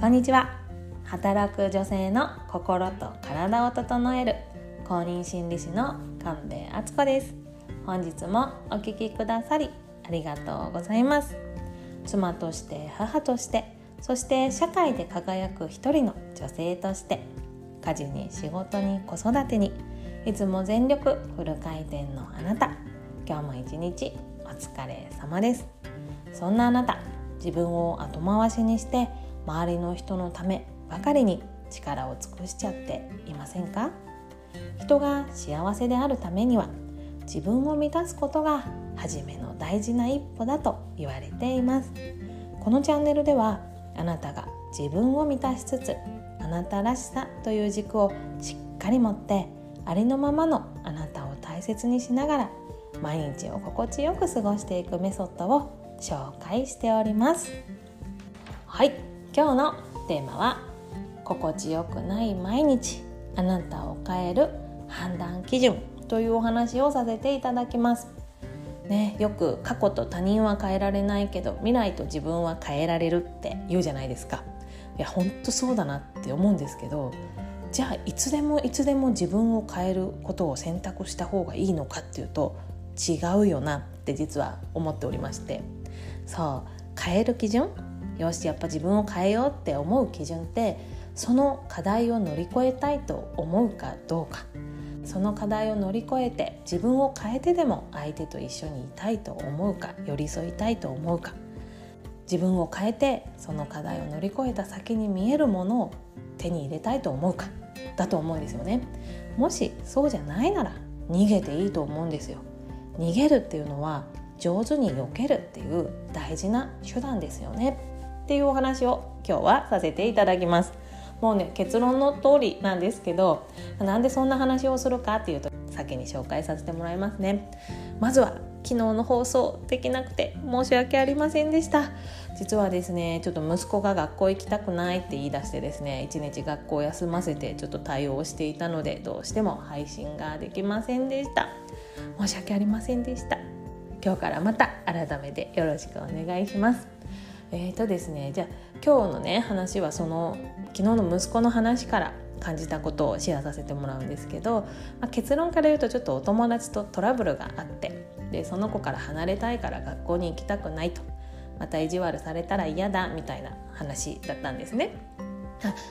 こんにちは。働く女性の心と体を整える。公認心理師の神戸敦子です。本日もお聞きくださりありがとうございます。妻として母としてそして社会で輝く一人の女性として家事に仕事に子育てにいつも全力フル回転のあなた。今日も一日お疲れ様です。そんなあなた自分を後回しにして周りの人のためばかりに力を尽くしちゃっていませんか？人が幸せであるためには自分を満たすことが初めの大事な一歩だと言われています。このチャンネルではあなたが自分を満たしつつあなたらしさという軸をしっかり持ってありのままのあなたを大切にしながら毎日を心地よく過ごしていくメソッドを紹介しております。はい。今日のテーマは心地よくない毎日あなたを変える判断基準というお話をさせていただきます。ね、よく過去と他人は変えられないけど未来と自分は変えられるって言うじゃないですか。いや本当そうだなって思うんですけどじゃあいつでもいつでも自分を変えることを選択した方がいいのかっていうと違うよなって実は思っておりまして。そう変える基準よしやっぱ自分を変えようって思う基準ってその課題を乗り越えたいと思うかどうか。その課題を乗り越えて自分を変えてでも相手と一緒にいたいと思うか寄り添いたいと思うか。自分を変えてその課題を乗り越えた先に見えるものを手に入れたいと思うか。だと思うんですよね。もしそうじゃないなら逃げていいと思うんですよ。逃げるっていうのは上手に避けるっていう大事な手段ですよね。っていうお話を今日はさせていただきます。もうね結論の通りなんですけどなんでそんな話をするかっていうと先に紹介させてもらいますね。まずは昨日の放送できなくて申し訳ありませんでした。実はですねちょっと息子が学校行きたくないって言い出してですね一日学校休ませてちょっと対応していたのでどうしても配信ができませんでした。申し訳ありませんでした。今日からまた改めてよろしくお願いします。えーとですねじゃあ今日のね話はその昨日の息子の話から感じたことをシェアさせてもらうんですけど、まあ、結論から言うとちょっとお友達とトラブルがあってでその子から離れたいから学校に行きたくないとまた意地悪されたら嫌だみたいな話だったんですね。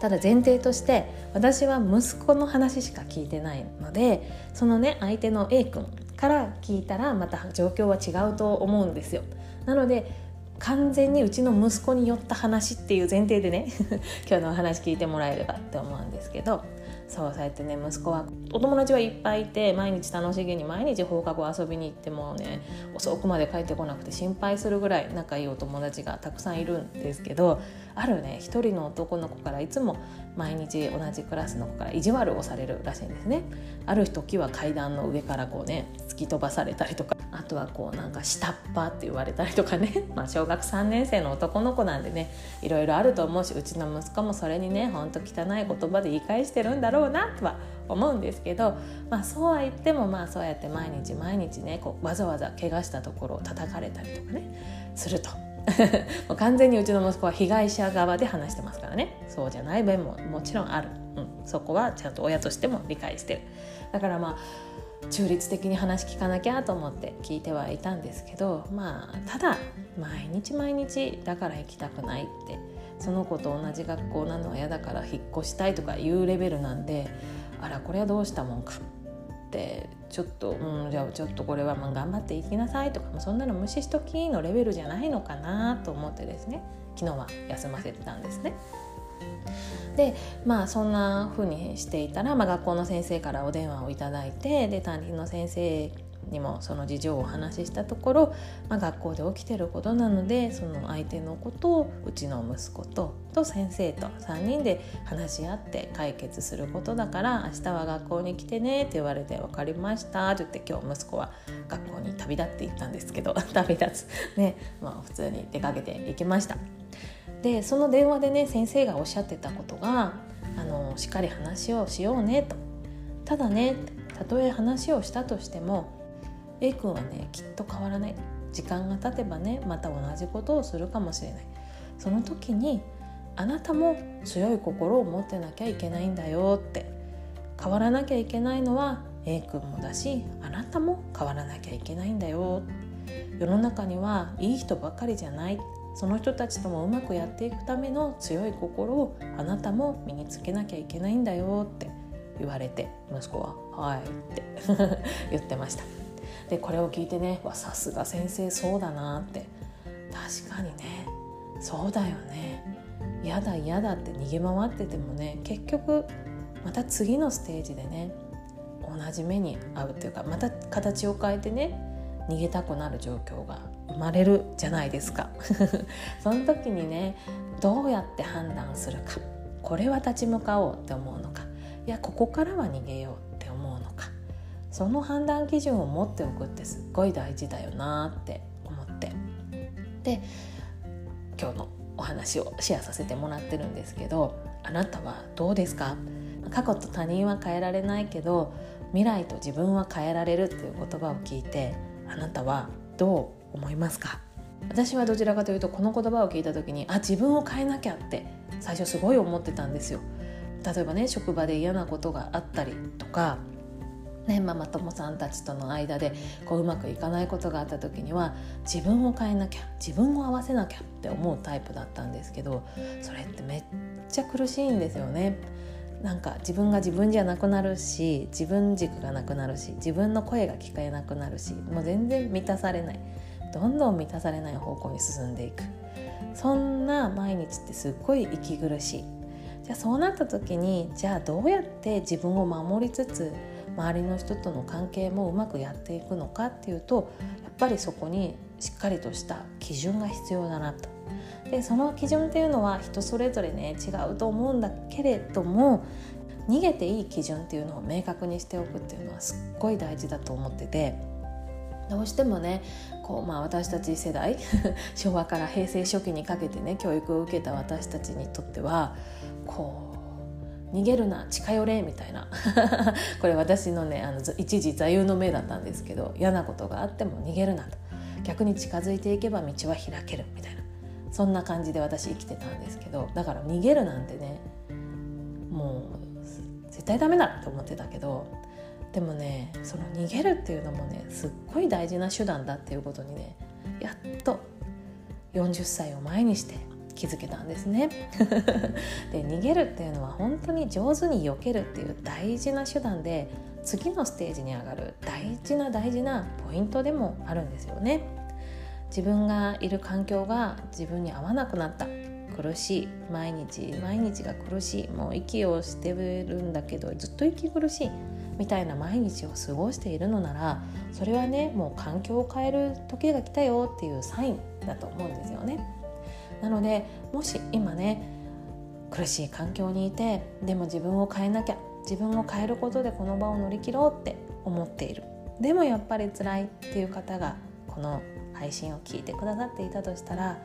ただ前提として私は息子の話しか聞いてないのでそのね相手の A 君から聞いたらまた状況は違うと思うんですよ。なので完全にうちの息子によった話っていう前提でね 今日のお話聞いてもらえればって思うんですけどそうそうやってね息子はお友達はいっぱいいて毎日楽しげに毎日放課後遊びに行ってもね遅くまで帰ってこなくて心配するぐらい仲いいお友達がたくさんいるんですけどあるね一人の男の子からいつも毎日同じクラスの子から意地悪をされるらしいんですね。ある時は階段の上からこうね突き飛ばされたりとかとはこうなんか下っ端って言われたりとかね、まあ、小学3年生の男の子なんでねいろいろあると思うしうちの息子もそれにねほんと汚い言葉で言い返してるんだろうなとは思うんですけど、まあ、そうは言ってもまあそうやって毎日毎日ねこうわざわざ怪我したところを叩かれたりとかねすると。もう完全にうちの息子は被害者側で話してますからね。そうじゃない面ももちろんある、うん、そこはちゃんと親としても理解してる。だからまあ中立的に話聞かなきゃと思って聞いてはいたんですけどまあただ毎日毎日だから行きたくないってその子と同じ学校なのは嫌だから引っ越したいとかいうレベルなんであらこれはどうしたもんかってちょっと、うん、じゃあちょっとこれはまあ頑張っていきなさいとかそんなの無視しときのレベルじゃないのかなと思ってですね昨日は休ませてたんですね。でまあそんな風にしていたら、まあ、学校の先生からお電話をいただいてで担任の先生にもその事情をお話ししたところ、まあ、学校で起きてることなのでその相手のことをうちの息子とと先生と3人で話し合って解決することだから明日は学校に来てねって言われて分かりましたって言って今日息子は学校に旅立っていったんですけど 旅立つねまあ普通に出かけていきました。でその電話でね先生がおっしゃってたことがあのしっかり話をしようねと。ただねたとえ話をしたとしても A 君はねきっと変わらない。時間が経てばねまた同じことをするかもしれない。その時にあなたも強い心を持ってなきゃいけないんだよって。変わらなきゃいけないのは A 君もだしあなたも変わらなきゃいけないんだよ。世の中にはいい人ばかりじゃない。その人たちともうまくやっていくための強い心をあなたも身につけなきゃいけないんだよって言われて息子は「はい」って 言ってました。でこれを聞いてねわさすが先生そうだなって。確かにね。そうだよね。嫌だ嫌だって逃げ回っててもね結局また次のステージでね同じ目に遭うっていうかまた形を変えてね逃げたくなる状況が生まれるじゃないですか。その時にねどうやって判断するか。これは立ち向かおうって思うのか。いやここからは逃げようって思うのか。その判断基準を持っておくってすっごい大事だよなって思って。で今日のお話をシェアさせてもらってるんですけどあなたはどうですか？過去と他人は変えられないけど未来と自分は変えられるっていう言葉を聞いてあなたはどう思いますか？私はどちらかというとこの言葉を聞いた時にあ自分を変えなきゃって最初すごい思ってたんですよ例えばね職場で嫌なことがあったりとかね、ママ友さんたちとの間でこううまくいかないことがあった時には自分を変えなきゃ自分を合わせなきゃって思うタイプだったんですけどそれってめっちゃ苦しいんですよね。なんか自分が自分じゃなくなるし自分軸がなくなるし自分の声が聞かえなくなるしもう全然満たされない。どんどん満たされない方向に進んでいく。そんな毎日ってすっごい息苦しい。じゃあそうなった時にじゃあどうやって自分を守りつつ周りの人との関係もうまくやっていくのかっていうとやっぱりそこにしっかりとした基準が必要だなと。でその基準っていうのは人それぞれね違うと思うんだけれども逃げていい基準っていうのを明確にしておくっていうのはすっごい大事だと思っててどうしてもねこう、まあ、私たち世代 昭和から平成初期にかけてね教育を受けた私たちにとってはこう逃げるな近寄れみたいな。これ私のねあの一時座右の銘だったんですけど嫌なことがあっても逃げるなと。逆に近づいていけば道は開けるみたいなそんな感じで私生きてたんですけどだから逃げるなんてねもう絶対ダメだと思ってたけどでもねその逃げるっていうのもねすっごい大事な手段だっていうことにねやっと40歳を前にして気づけたんですね で逃げるっていうのは本当に上手に避けるっていう大事な手段で次のステージに上がる大事な大事なポイントでもあるんですよね。自分がいる環境が自分に合わなくなった。苦しい毎日毎日が苦しい。もう息をしてるんだけどずっと息苦しい。みたいな毎日を過ごしているのならそれはねもう環境を変える時が来たよっていうサインだと思うんですよね。なのでもし今ね苦しい環境にいてでも自分を変えなきゃ自分を変えることでこの場を乗り切ろうって思っている。でもやっぱり辛いっていう方がこの配信を聞いてくださっていたとしたら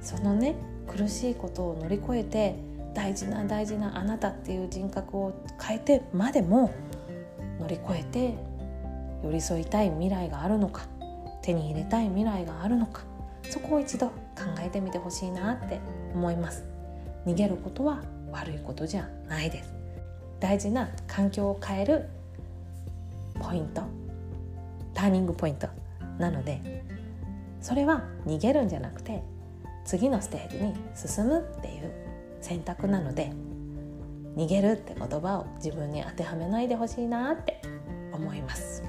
そのね苦しいことを乗り越えて大事な大事なあなたっていう人格を変えてまでも乗り越えて寄り添いたい未来があるのか手に入れたい未来があるのかそこを一度考えてみてほしいなって思います。逃げることは悪いことじゃないです。大事な環境を変えるポイントターニングポイントなのでそれは逃げるんじゃなくて次のステージに進むっていう選択なので逃げるって言葉を自分に当てはめないでほしいなって思います。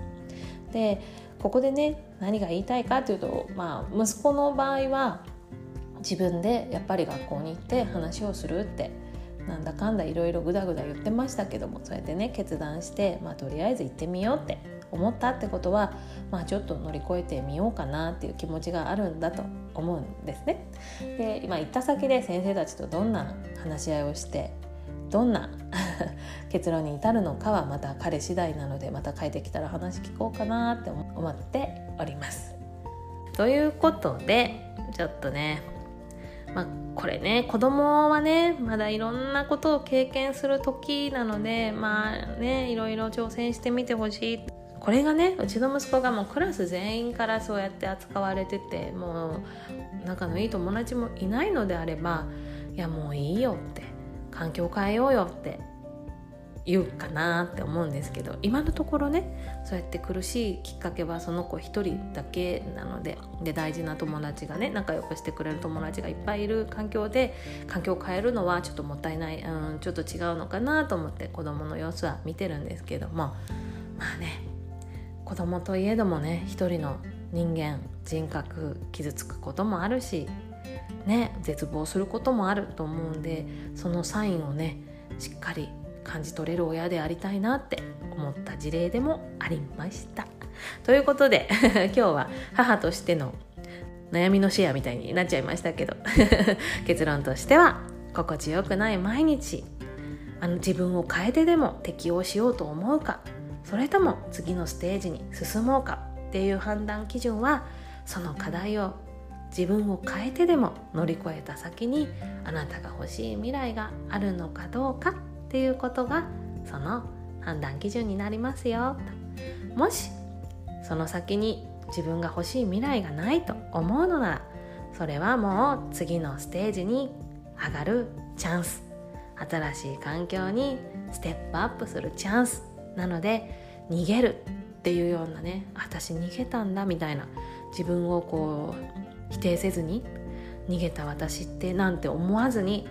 でここでね何が言いたいかというと、まあ、息子の場合は自分でやっぱり学校に行って話をするってなんだかんだいろいろぐだぐだ言ってましたけどもそうやってね決断して、まあ、とりあえず行ってみようって思ったってことは、まあ、ちょっと乗り越えてみようかなっていう気持ちがあるんだと思うんですね。で今行った先で先生たちとどんな話し合いをしてどんな 結論に至るのかはまた彼次第なのでまた帰ってきたら話聞こうかなって思っております。ということでちょっとねまあ、これね子供はねまだいろんなことを経験する時なのでまあねいろいろ挑戦してみてほしいこれがねうちの息子がもうクラス全員からそうやって扱われててもう仲のいい友達もいないのであればいやもういいよって環境変えようよって言うかなって思うんですけど今のところねそうやって苦しいきっかけはその子一人だけなのでで大事な友達がね仲良くしてくれる友達がいっぱいいる環境で環境を変えるのはちょっともったいない、うん、ちょっと違うのかなと思って子供の様子は見てるんですけどもまあね子供といえどもね一人の人間人格傷つくこともあるしね絶望することもあると思うんでそのサインをねしっかり感じ取れる親でありたいなって思った事例でもありました。ということで 今日は母としての悩みのシェアみたいになっちゃいましたけど 結論としては心地よくない毎日あの自分を変えてでも適応しようと思うかそれとも次のステージに進もうかっていう判断基準はその課題を自分を変えてでも乗り越えた先にあなたが欲しい未来があるのかどうかっていうことがその判断基準になりますよ。もしその先に自分が欲しい未来がないと思うのならそれはもう次のステージに上がるチャンス。新しい環境にステップアップするチャンス。なので逃げるっていうようなね私逃げたんだみたいな自分をこう否定せずに逃げた私ってなんて思わずに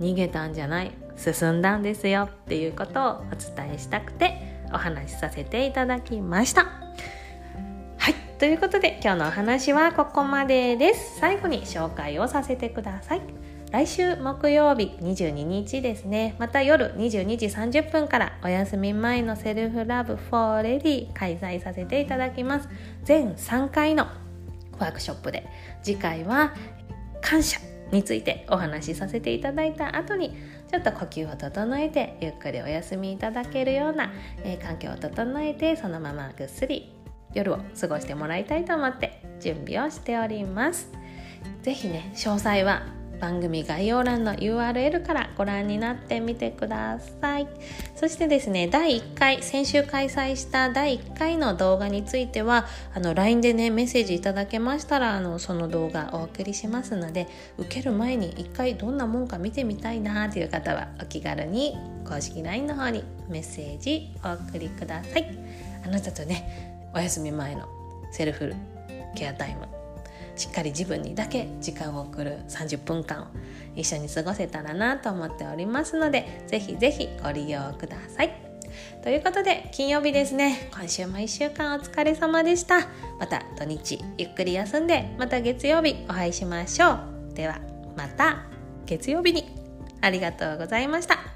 逃げたんじゃない進んだんですよっていうことをお伝えしたくてお話しさせていただきました。はいということで今日のお話はここまでです最後に紹介をさせてください来週木曜日22日ですね。また夜22時30分からお休み前の Self Love for Lady 開催させていただきます。全3回のワークショップで。次回は感謝についてお話しさせていただいた後にちょっと呼吸を整えてゆっくりお休みいただけるような、えー、環境を整えてそのままぐっすり夜を過ごしてもらいたいと思って準備をしております。ぜひね詳細は番組概要欄の URL からご覧になってみてください。そしてですね第1回先週開催した第1回の動画についてはあの LINE でねメッセージいただけましたらあのその動画お送りしますので受ける前に1回どんなもんか見てみたいなという方はお気軽に公式 LINE の方にメッセージお送りください。あなたとねお休み前のセルフケアタイムしっかり自分にだけ時間を送る30分間を一緒に過ごせたらなと思っておりますのでぜひぜひご利用ください。ということで金曜日ですね。今週も1週間お疲れ様でした。また土日ゆっくり休んでまた月曜日お会いしましょう。ではまた月曜日に。ありがとうございました。